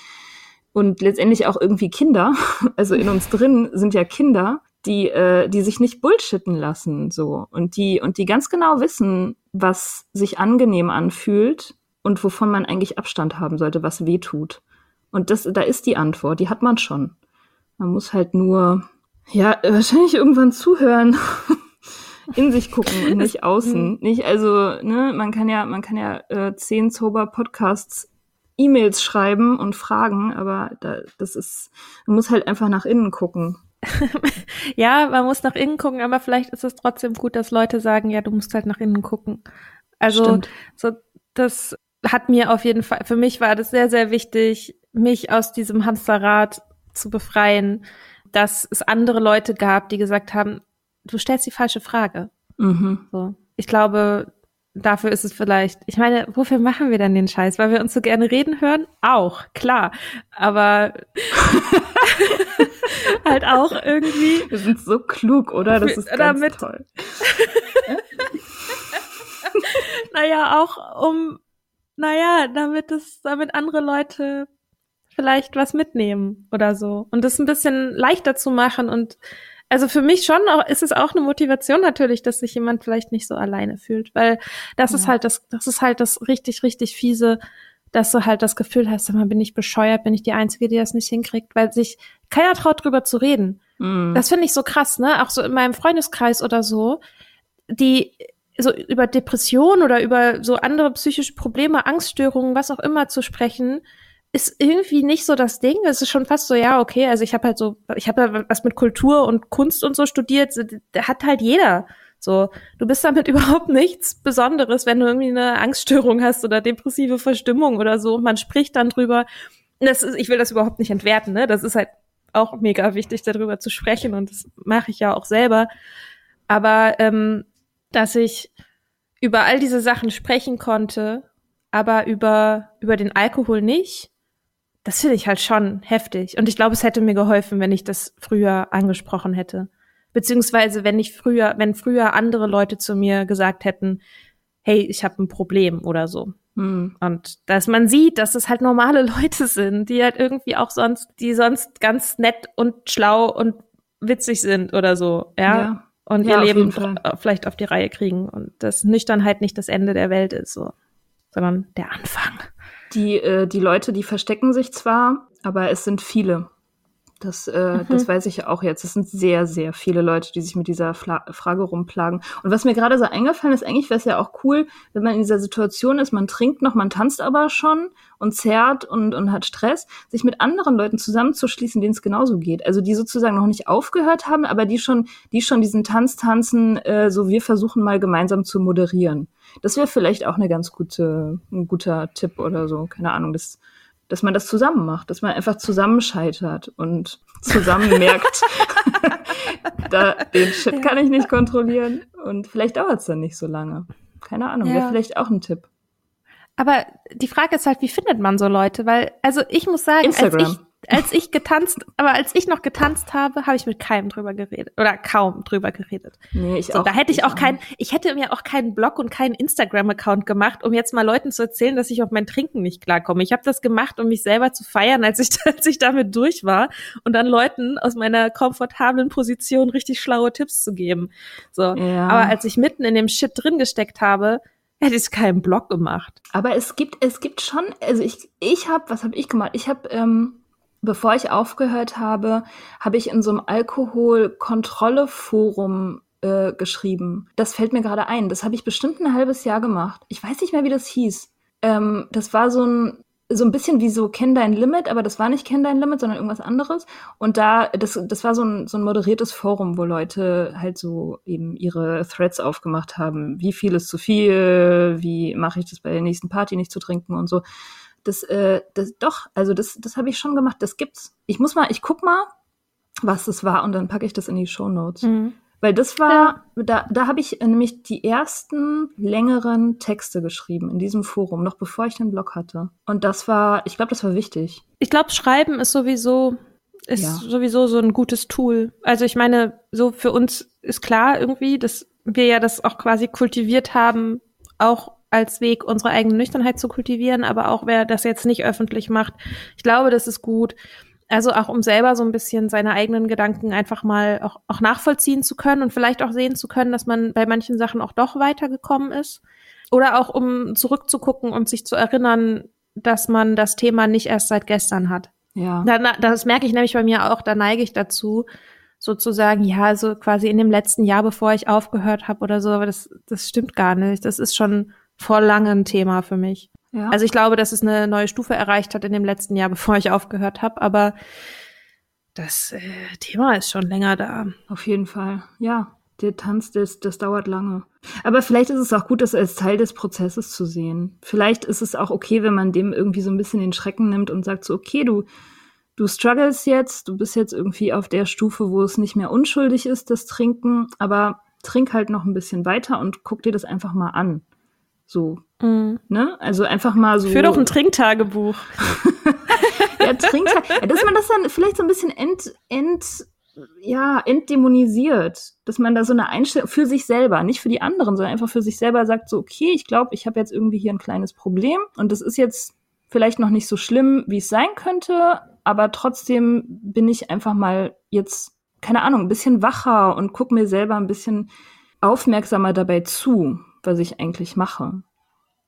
S2: und letztendlich auch irgendwie Kinder. <laughs> Also in uns drin sind ja Kinder, die, äh, die sich nicht bullshitten lassen, so und die und die ganz genau wissen, was sich angenehm anfühlt und wovon man eigentlich Abstand haben sollte, was weh tut. Und das, da ist die Antwort, die hat man schon. Man muss halt nur, ja, <laughs> wahrscheinlich irgendwann zuhören <laughs> in sich gucken und nicht außen. Nicht, also, ne, man kann ja, man kann ja äh, zehn Sober-Podcasts E-Mails schreiben und fragen, aber da, das ist, man muss halt einfach nach innen gucken. <laughs>
S1: ja, man muss nach innen gucken, aber vielleicht ist es trotzdem gut, dass Leute sagen, ja, du musst halt nach innen gucken. Also, Stimmt. so, das hat mir auf jeden Fall, für mich war das sehr, sehr wichtig, mich aus diesem Hamsterrad zu befreien, dass es andere Leute gab, die gesagt haben, du stellst die falsche Frage. Mhm. So. Ich glaube, dafür ist es vielleicht, ich meine, wofür machen wir denn den Scheiß? Weil wir uns so gerne reden hören? Auch, klar. Aber <laughs> halt auch irgendwie.
S2: Wir sind so klug, oder? Das ist ganz damit, toll. <laughs>
S1: naja, auch um, naja, damit es, damit andere Leute vielleicht was mitnehmen oder so. Und das ein bisschen leichter zu machen und also für mich schon auch, ist es auch eine Motivation natürlich, dass sich jemand vielleicht nicht so alleine fühlt, weil das ja. ist halt das, das ist halt das richtig, richtig fiese, dass du halt das Gefühl hast, man bin ich bescheuert, bin ich die Einzige, die das nicht hinkriegt, weil sich keiner traut drüber zu reden. Mhm. Das finde ich so krass, ne? Auch so in meinem Freundeskreis oder so, die so über Depression oder über so andere psychische Probleme, Angststörungen, was auch immer zu sprechen, ist irgendwie nicht so das Ding. Es ist schon fast so, ja, okay, also ich habe halt so, ich habe ja was mit Kultur und Kunst und so studiert, da hat halt jeder. So, du bist damit <laughs> überhaupt nichts Besonderes, wenn du irgendwie eine Angststörung hast oder depressive Verstimmung oder so. Und man spricht dann drüber. Das ist, ich will das überhaupt nicht entwerten, ne? Das ist halt auch mega wichtig, darüber zu sprechen und das mache ich ja auch selber. Aber ähm, dass ich über all diese Sachen sprechen konnte, aber über über den Alkohol nicht das finde ich halt schon heftig. Und ich glaube, es hätte mir geholfen, wenn ich das früher angesprochen hätte. Beziehungsweise, wenn ich früher, wenn früher andere Leute zu mir gesagt hätten, hey, ich habe ein Problem oder so. Mhm. Und dass man sieht, dass es halt normale <laughs> Leute sind, die halt irgendwie auch sonst, die sonst ganz nett und schlau und witzig sind oder so, ja. ja. Und ja, ihr Leben vielleicht auf die Reihe kriegen und das Nüchternheit nicht das Ende der Welt ist, so, sondern der Anfang.
S2: Die, äh, die Leute, die verstecken sich zwar, aber es sind viele. Das, äh, mhm. das weiß ich auch jetzt. Es sind sehr, sehr viele Leute, die sich mit dieser Fla Frage rumplagen. Und was mir gerade so eingefallen ist, eigentlich wäre es ja auch cool, wenn man in dieser Situation ist, man trinkt noch, man tanzt aber schon und zerrt und, und hat Stress, sich mit anderen Leuten zusammenzuschließen, denen es genauso geht. Also die sozusagen noch nicht aufgehört haben, aber die schon, die schon diesen Tanz tanzen, äh, so wir versuchen mal gemeinsam zu moderieren. Das wäre vielleicht auch eine ganz gute, ein guter Tipp oder so. Keine Ahnung. Das dass man das zusammen macht, dass man einfach zusammen scheitert und <laughs> zusammen merkt, <laughs> da, den Shit ja. kann ich nicht kontrollieren und vielleicht dauert es dann nicht so lange. Keine Ahnung, ja. wäre vielleicht auch ein Tipp.
S1: Aber die Frage ist halt, wie findet man so Leute? Weil, also ich muss sagen, Instagram. als ich als ich getanzt, aber als ich noch getanzt habe, habe ich mit keinem drüber geredet oder kaum drüber geredet. Nee, ich so, auch. Da hätte ich auch keinen, ich hätte mir auch keinen Blog und keinen Instagram-Account gemacht, um jetzt mal Leuten zu erzählen, dass ich auf mein Trinken nicht klarkomme. Ich habe das gemacht, um mich selber zu feiern, als ich, <laughs> als ich damit durch war und dann Leuten aus meiner komfortablen Position richtig schlaue Tipps zu geben. So, ja. aber als ich mitten in dem Shit drin gesteckt habe, hätte ich keinen Blog gemacht.
S2: Aber es gibt, es gibt schon, also ich, ich habe, was habe ich gemacht? Ich habe ähm, bevor ich aufgehört habe, habe ich in so einem Alkoholkontrolle-Forum äh, geschrieben. Das fällt mir gerade ein. Das habe ich bestimmt ein halbes Jahr gemacht. Ich weiß nicht mehr, wie das hieß. Ähm, das war so ein so ein bisschen wie so Kenn dein Limit, aber das war nicht Kenn dein Limit, sondern irgendwas anderes. Und da, das, das war so ein, so ein moderiertes Forum, wo Leute halt so eben ihre Threads aufgemacht haben. Wie viel ist zu viel? Wie mache ich das bei der nächsten Party nicht zu trinken und so. Das, äh, das doch, also das, das habe ich schon gemacht. Das gibt's. Ich muss mal, ich guck mal, was das war und dann packe ich das in die Show Notes. Mhm. Weil das war, ja. da, da habe ich nämlich die ersten längeren Texte geschrieben in diesem Forum, noch bevor ich den Blog hatte. Und das war, ich glaube, das war wichtig.
S1: Ich glaube, Schreiben ist sowieso, ist ja. sowieso so ein gutes Tool. Also ich meine, so für uns ist klar irgendwie, dass wir ja das auch quasi kultiviert haben, auch als Weg, unsere eigene Nüchternheit zu kultivieren, aber auch wer das jetzt nicht öffentlich macht, ich glaube, das ist gut. Also auch um selber so ein bisschen seine eigenen Gedanken einfach mal auch, auch nachvollziehen zu können und vielleicht auch sehen zu können, dass man bei manchen Sachen auch doch weitergekommen ist. Oder auch um zurückzugucken und sich zu erinnern, dass man das Thema nicht erst seit gestern hat. Ja. Da, das merke ich nämlich bei mir auch, da neige ich dazu, sozusagen, ja, also quasi in dem letzten Jahr, bevor ich aufgehört habe oder so, aber das, das stimmt gar nicht. Das ist schon vor langem Thema für mich. Ja. Also ich glaube, dass es eine neue Stufe erreicht hat in dem letzten Jahr, <laughs> bevor ich aufgehört habe, aber das äh, Thema ist schon länger da.
S2: Auf jeden Fall, ja. Der Tanz, das, das dauert lange. Aber vielleicht ist es auch gut, das als Teil des Prozesses zu sehen. Vielleicht ist es auch okay, wenn man dem irgendwie so ein bisschen den Schrecken nimmt und sagt so, okay, du, du struggles jetzt, du bist jetzt irgendwie auf der Stufe, wo es nicht mehr unschuldig ist, das Trinken, aber trink halt noch ein bisschen weiter und guck dir das einfach mal an. So. Mhm. Ne? Also einfach mal so.
S1: Für doch ein Trinktagebuch. <laughs>
S2: ja, Trinktag. dass man das dann vielleicht so ein bisschen ent, ent, ja, entdämonisiert. Dass man da so eine Einstellung für sich selber, nicht für die anderen, sondern einfach für sich selber sagt, so, okay, ich glaube, ich habe jetzt irgendwie hier ein kleines Problem und das ist jetzt vielleicht noch nicht so schlimm, wie es sein könnte, aber trotzdem bin ich einfach mal jetzt, keine Ahnung, ein bisschen wacher und guck mir selber ein bisschen aufmerksamer dabei zu was ich eigentlich mache.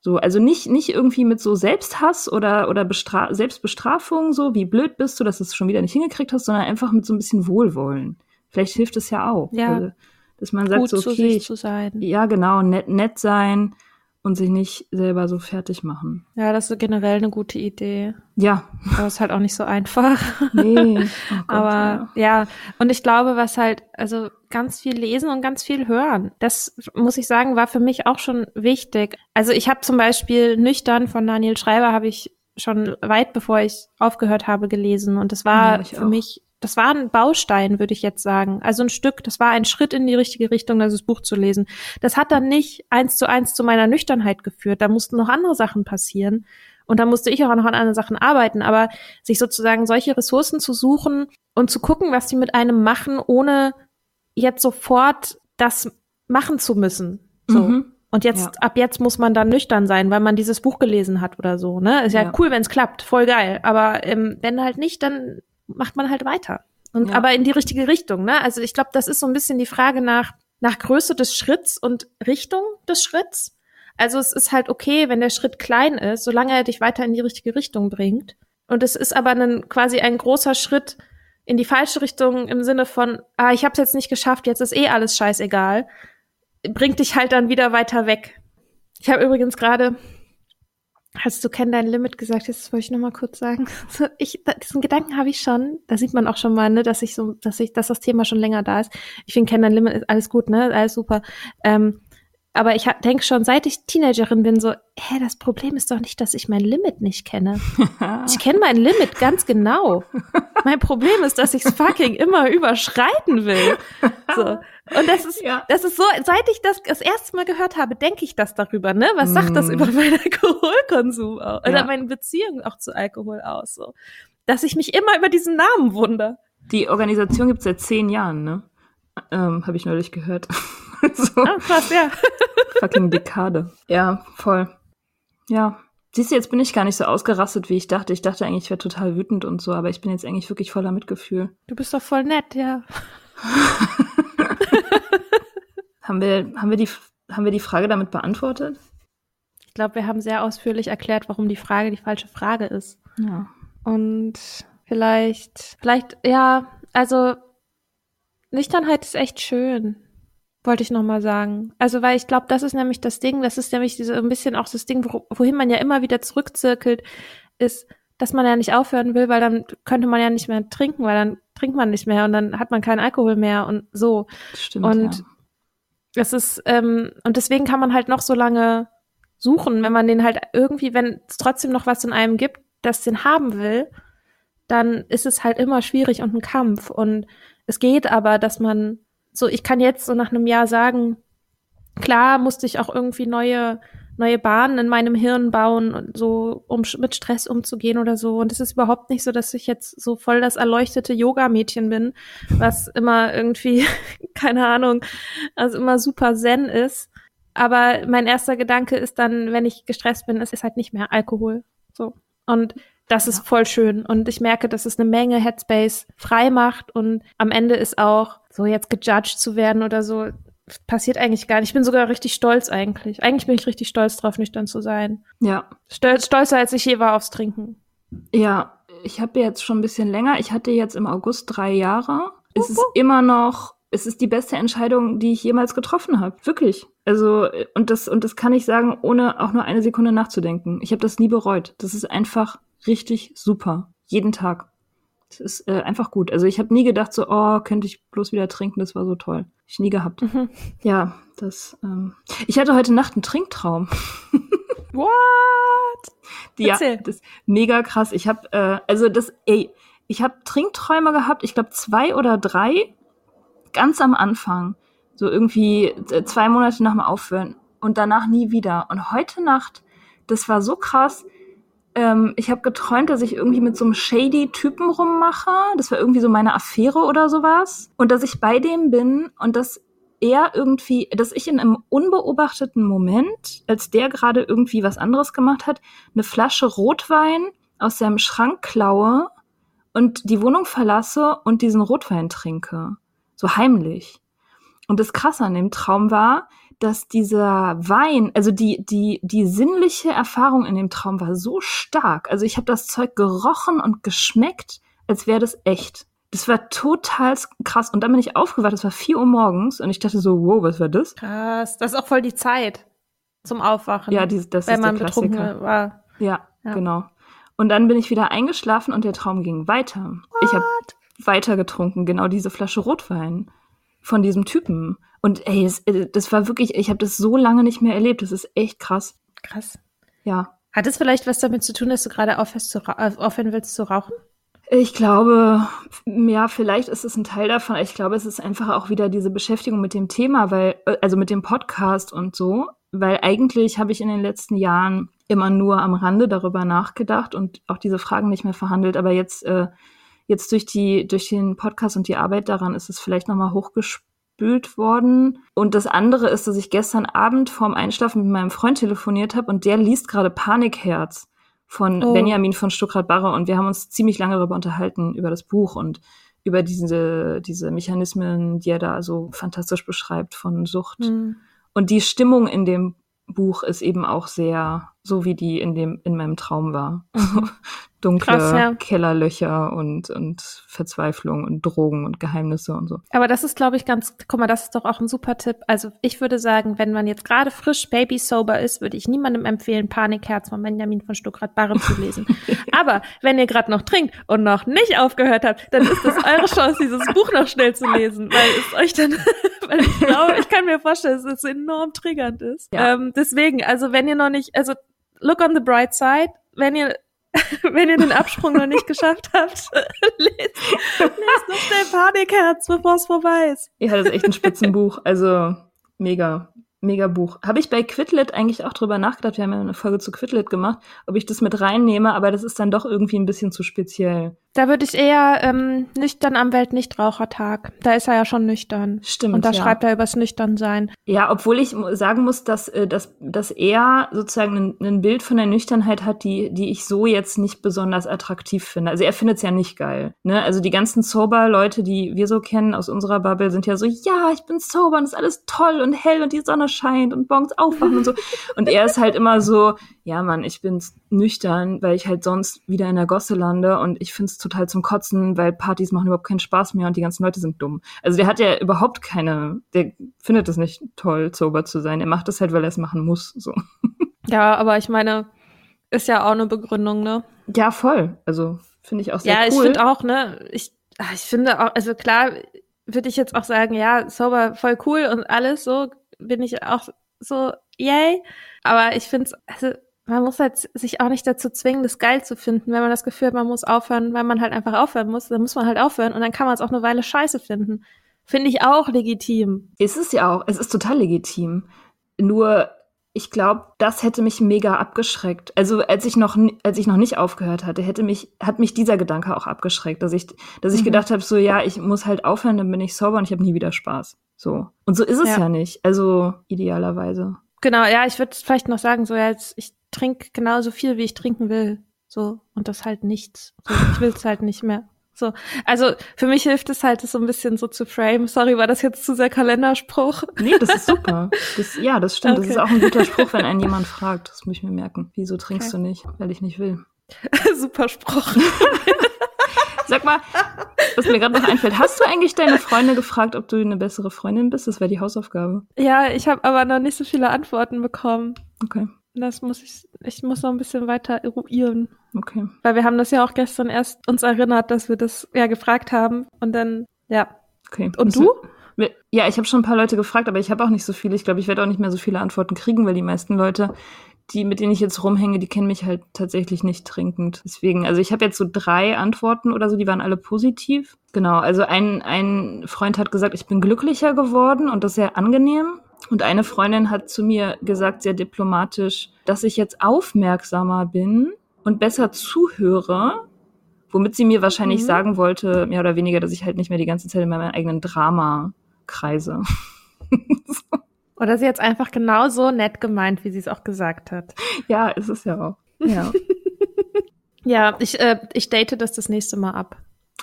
S2: So, also nicht, nicht irgendwie mit so Selbsthass oder, oder Bestra Selbstbestrafung, so wie blöd bist du, dass du es schon wieder nicht hingekriegt hast, sondern einfach mit so ein bisschen Wohlwollen. Vielleicht hilft es ja auch. Ja. Also, dass man sagt, so, okay, ich, ja, genau, nett, nett sein, und sich nicht selber so fertig machen.
S1: Ja, das ist generell eine gute Idee.
S2: Ja.
S1: Aber ist halt auch nicht so einfach. <laughs> Nee. Oh Gott, <laughs> Aber ja. ja, und ich glaube, was halt, also ganz viel lesen und ganz viel hören. Das muss ich sagen, war für mich auch schon wichtig. Also ich habe zum Beispiel nüchtern von Daniel Schreiber habe ich schon weit bevor ich aufgehört habe gelesen und das war ja, für auch. mich das war ein Baustein, würde ich jetzt sagen. Also ein Stück, das war ein Schritt in die richtige Richtung, das Buch zu lesen. Das hat dann nicht eins zu eins zu meiner Nüchternheit geführt. Da mussten noch andere Sachen passieren. Und da musste ich auch noch an anderen Sachen arbeiten. Aber sich sozusagen solche Ressourcen zu suchen und zu gucken, was die mit einem machen, ohne jetzt sofort das machen zu müssen. So. Mhm. Und jetzt, ja. ab jetzt muss man dann nüchtern sein, weil man dieses Buch gelesen hat oder so, ne? Ist ja, ja. cool, wenn es klappt, voll geil. Aber ähm, wenn halt nicht, dann macht man halt weiter. Und ja. aber in die richtige Richtung, ne? Also ich glaube, das ist so ein bisschen die Frage nach, nach Größe des Schritts und Richtung des Schritts. Also es ist halt okay, wenn der Schritt klein ist, solange er dich weiter in die richtige Richtung bringt. Und es ist aber ein, quasi ein großer Schritt in die falsche Richtung im Sinne von, ah, ich habe es jetzt nicht geschafft, jetzt ist eh alles scheißegal, bringt dich halt dann wieder weiter weg. Ich habe übrigens gerade, als du kenn dein Limit gesagt hast, das wollte ich noch mal kurz sagen. <laughs> Ich, diesen Gedanken habe ich schon. Da sieht man auch schon mal, ne, dass ich so, dass ich, dass das Thema schon länger da ist. Ich finde, kenn dein Limit ist alles gut, ne, alles super. Ähm, aber ich denke schon, seit ich Teenagerin bin, so, hä, das Problem ist doch nicht, dass ich mein Limit nicht kenne. <laughs> ich kenne mein Limit ganz genau. Mein Problem ist, dass ich es fucking immer überschreiten will. So. Und das ist, ja. das ist so, seit ich das das erste Mal gehört habe, denke ich das darüber, ne? Was sagt mm. das über meinen Alkoholkonsum aus, oder ja. meine Beziehung auch zu Alkohol aus, so. Dass ich mich immer über diesen Namen wundere.
S2: Die Organisation gibt's seit zehn Jahren, ne? Ähm, Habe ich neulich gehört. <laughs> <laughs>
S1: so. Ah, krass, ja. <laughs>
S2: Fucking Dekade. Ja, voll. Ja. Siehst du, jetzt bin ich gar nicht so ausgerastet, wie ich dachte. Ich dachte eigentlich, ich wäre total wütend und so, aber ich bin jetzt eigentlich wirklich voller Mitgefühl.
S1: Du bist doch voll nett, ja. <laughs>
S2: haben, wir, haben, wir die, haben wir die Frage damit beantwortet?
S1: Ich glaube, wir haben sehr ausführlich erklärt, warum die Frage die falsche Frage ist.
S2: Ja.
S1: Und vielleicht, vielleicht, ja, also Nüchternheit ist echt schön wollte ich noch mal sagen. Also, weil ich glaube, das ist nämlich das Ding, das ist nämlich diese, ein bisschen auch das Ding, wohin man ja immer wieder zurückzirkelt, ist, dass man ja nicht aufhören will, weil dann könnte man ja nicht mehr trinken, weil dann trinkt man nicht mehr und dann hat man keinen Alkohol mehr und so.
S2: Stimmt,
S1: und
S2: ja.
S1: es ist, ähm, und deswegen kann man halt noch so lange suchen, wenn man den halt irgendwie, wenn es trotzdem noch was in einem gibt, das den haben will, dann ist es halt immer schwierig und ein Kampf. Und es geht aber, dass man so, ich kann jetzt so nach einem Jahr sagen, klar musste ich auch irgendwie neue neue Bahnen in meinem Hirn bauen und so, um mit Stress umzugehen oder so. Und es ist überhaupt nicht so, dass ich jetzt so voll das erleuchtete Yoga-Mädchen bin, was immer irgendwie, <laughs> keine Ahnung, also immer super zen ist. Aber mein erster Gedanke ist dann, wenn ich gestresst bin, ist es halt nicht mehr Alkohol. So. Und das ist voll schön. Und ich merke, dass es eine Menge Headspace frei macht. Und am Ende ist auch so jetzt gejudged zu werden oder so, passiert eigentlich gar nicht. Ich bin sogar richtig stolz eigentlich. Eigentlich bin ich richtig stolz drauf, nüchtern zu sein.
S2: Ja.
S1: Stolz, stolzer, als ich je war aufs Trinken.
S2: Ja, ich habe jetzt schon ein bisschen länger. Ich hatte jetzt im August drei Jahre. Es ist immer noch, es ist die beste Entscheidung, die ich jemals getroffen habe. Wirklich. Also, und das, und das kann ich sagen, ohne auch nur eine Sekunde nachzudenken. Ich habe das nie bereut. Das ist einfach richtig super. Jeden Tag. Ist äh, einfach gut. Also ich habe nie gedacht, so, oh, könnte ich bloß wieder trinken, das war so toll. Ich nie gehabt. Mhm. Ja, das. Ähm ich hatte heute Nacht einen Trinktraum. <laughs>
S1: What?
S2: ja, das ist mega krass. Ich habe, äh, also das, ey, ich habe Trinkträume gehabt, ich glaube zwei oder drei, ganz am Anfang. So irgendwie äh, zwei Monate nach dem Aufhören und danach nie wieder. Und heute Nacht, das war so krass ähm, ich habe geträumt, dass ich irgendwie mit so einem shady Typen rummache. Das war irgendwie so meine Affäre oder sowas. Und dass ich bei dem bin und dass er irgendwie, dass ich in einem unbeobachteten Moment, als der gerade irgendwie was anderes gemacht hat, eine Flasche Rotwein aus seinem Schrank klaue und die Wohnung verlasse und diesen Rotwein trinke. So heimlich. Und das Krasse an dem Traum war, dass dieser Wein, also die, die, die sinnliche Erfahrung in dem Traum war so stark. Also ich habe das Zeug gerochen und geschmeckt, als wäre das echt. Das war total krass. Und dann bin ich aufgewacht, es war vier Uhr morgens und ich dachte so, wow, was war das?
S1: Krass, das ist auch voll die Zeit zum Aufwachen.
S2: Ja, die, das
S1: wenn
S2: ist
S1: man
S2: der Klassiker.
S1: war.
S2: Ja, ja, genau. Und dann bin ich wieder eingeschlafen und der Traum ging weiter. What? Ich habe weiter getrunken, genau diese Flasche Rotwein von diesem Typen. Und ey, das, äh, das war wirklich, ich habe das so lange nicht mehr erlebt. Das ist echt krass.
S1: Krass.
S2: Ja.
S1: Hat es vielleicht was damit zu tun, dass du gerade aufhörst zu aufhören willst zu rauchen?
S2: Ich glaube, ja, vielleicht ist es ein Teil davon. Ich glaube, es ist einfach auch wieder diese Beschäftigung mit dem Thema, weil, äh, also mit dem Podcast und so, weil eigentlich habe ich in den letzten Jahren immer nur am Rande darüber nachgedacht und auch diese Fragen nicht mehr verhandelt. Aber jetzt, äh, jetzt durch die, durch den Podcast und die Arbeit daran ist es vielleicht nochmal hochgespielt weggespült worden. Und das andere ist, dass ich gestern Abend vorm Einschlafen mit meinem Freund telefoniert habe und der liest gerade Panikherz von oh. Benjamin von Stuckrad-Barre und wir haben uns ziemlich lange darüber unterhalten, über das Buch und über diese, diese Mechanismen, die er da so fantastisch beschreibt von Sucht. Mhm. Und die Stimmung in dem Buch ist eben auch sehr so, wie die in dem in meinem Traum war. Mhm. <laughs> dunkle Krass, ja. Kellerlöcher und, und Verzweiflung und Drogen und Geheimnisse und so.
S1: Aber das ist, glaube ich, ganz, guck mal, das ist doch auch ein super Tipp. Also ich würde sagen, wenn man jetzt gerade frisch Baby sober ist, würde ich niemandem empfehlen, Panikherz von Benjamin von Stuckrad-Barre zu lesen. <laughs> Aber wenn ihr gerade noch trinkt und noch nicht aufgehört habt, dann ist das eure Chance, dieses Buch noch schnell zu lesen, weil es euch dann, <laughs> weil ich glaube, ich kann mir vorstellen, dass es enorm triggernd ist. Ja. Ähm, deswegen, also wenn ihr noch nicht, also look on the bright side, wenn ihr <laughs> wenn ihr den Absprung noch nicht geschafft habt, <laughs> lest, lest noch schnell Panikherz, bevor es vorbei ist.
S2: Ja, das ist echt ein Spitzenbuch. Also mega mega Buch. Habe ich bei Quidlet eigentlich auch drüber nachgedacht, wir haben ja eine Folge zu Quidlet gemacht, ob ich das mit reinnehme, aber das ist dann doch irgendwie ein bisschen zu speziell.
S1: Da würde ich eher ähm, nüchtern am Weltnichtrauchertag. Da ist er ja schon nüchtern.
S2: Stimmt.
S1: Und da
S2: ja.
S1: schreibt er übers Nüchternsein.
S2: Ja, obwohl ich sagen muss, dass, äh, dass, dass er sozusagen ein, ein Bild von der Nüchternheit hat, die, die ich so jetzt nicht besonders attraktiv finde. Also er findet es ja nicht geil. Ne? Also die ganzen Sober-Leute, die wir so kennen aus unserer Bubble, sind ja so, ja, ich bin sober und ist alles toll und hell und die Sonne scheint und morgens aufwachen und so. <laughs> Und er ist halt immer so, ja Mann, ich bin nüchtern, weil ich halt sonst wieder in der Gosse lande und ich find's total zum Kotzen, weil Partys machen überhaupt keinen Spaß mehr und die ganzen Leute sind dumm. Also der hat ja überhaupt keine, der findet es nicht toll, sober zu sein. Er macht es halt, weil er es machen muss. So. <laughs>
S1: Ja, aber ich meine, ist ja auch eine Begründung, ne?
S2: Ja, voll. Also finde ich auch sehr ja, cool.
S1: Ja, ich finde auch, ne? Ich, ah, ich finde auch, also klar würde ich jetzt auch sagen, ja, sober voll cool und alles so, bin ich auch so, yay. Aber ich finde es, also man muss halt sich auch nicht dazu zwingen, das geil zu finden. Wenn man das Gefühl hat, man muss aufhören, weil man halt einfach aufhören muss, dann muss man halt aufhören und dann kann man es auch eine Weile scheiße finden. Finde ich auch legitim.
S2: Es ist ja auch, es ist total legitim. Nur, ich glaube, das hätte mich mega abgeschreckt. Also, als ich noch, als ich noch nicht aufgehört hatte, hätte mich, hat mich dieser Gedanke auch abgeschreckt, dass ich, dass ich mhm. gedacht habe, so, ja, ich muss halt aufhören, dann bin ich sauber und ich habe nie wieder Spaß. So. Und so ist es ja, ja nicht. Also, idealerweise.
S1: Genau, ja, ich würde vielleicht noch sagen, so, ja, jetzt, ich trinke genauso viel, wie ich trinken will. So, und das halt nichts. So, ich will es halt nicht mehr. So, also für mich hilft es halt, das so ein bisschen so zu frame. Sorry, war das jetzt zu sehr Kalenderspruch?
S2: Nee, das ist super. Das, ja, das stimmt. Okay. Das ist auch ein guter Spruch, wenn einen jemand fragt. Das muss ich mir merken. Wieso trinkst okay. du nicht? Weil ich nicht will. <laughs>
S1: super Spruch. <laughs>
S2: Sag mal, was mir gerade noch einfällt, hast du eigentlich deine Freunde gefragt, ob du eine bessere Freundin bist? Das wäre die Hausaufgabe.
S1: Ja, ich habe aber noch nicht so viele Antworten bekommen.
S2: Okay.
S1: Das muss ich, ich muss noch ein bisschen weiter eruieren.
S2: Okay.
S1: Weil wir haben das ja auch gestern erst uns erinnert, dass wir das ja gefragt haben und dann, ja.
S2: Okay.
S1: Und du?
S2: Wir, ja, ich habe schon ein paar Leute gefragt, aber ich habe auch nicht so viele. Ich glaube, ich werde auch nicht mehr so viele Antworten kriegen, weil die meisten Leute, die mit denen ich jetzt rumhänge, die kennen mich halt tatsächlich nicht trinkend. Deswegen, also ich habe jetzt so drei Antworten oder so, die waren alle positiv. Genau, also ein, ein Freund hat gesagt, ich bin glücklicher geworden und das ist sehr angenehm. Und eine Freundin hat zu mir gesagt, sehr diplomatisch, dass ich jetzt aufmerksamer bin und besser zuhöre, womit sie mir wahrscheinlich mhm. sagen wollte, mehr oder weniger, dass ich halt nicht mehr die ganze Zeit in meinem eigenen Drama kreise.
S1: so. <laughs> Oder sie jetzt einfach genauso nett gemeint, wie sie es auch gesagt hat.
S2: Ja, ist es ja auch. Ja, <laughs>
S1: ja ich, äh, ich date das das nächste Mal ab.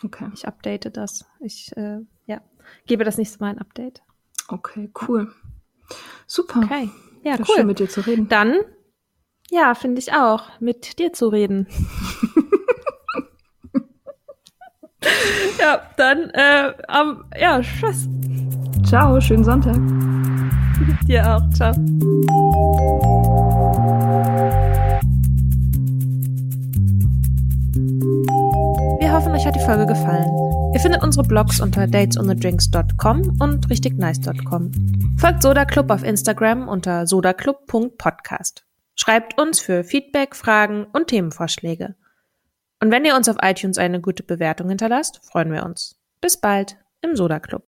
S2: Okay.
S1: Ich update das. Ich, äh, ja, gebe das nächste Mal ein Update.
S2: Okay, cool. Super.
S1: Okay. Ja,
S2: das
S1: cool.
S2: Schön mit dir zu reden.
S1: Dann, ja, finde ich auch, mit dir zu reden. <laughs> ja, dann, äh, um, ja, tschüss.
S2: Ciao, schönen Sonntag. <laughs>
S1: dir auch. Ciao. Wir hoffen, euch hat die Folge gefallen. Ihr findet unsere Blogs unter datesonthedrinks.com und richtignice.com. Folgt Soda Club auf Instagram unter sodaclub.podcast. Schreibt uns für Feedback, Fragen und Themenvorschläge. Und wenn ihr uns auf iTunes eine gute Bewertung hinterlasst, freuen wir uns. Bis bald im Soda Club.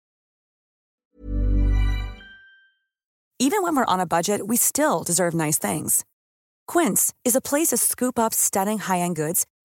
S4: Even when we're on a budget, we still deserve nice things. Quince is a place to scoop up stunning high-end goods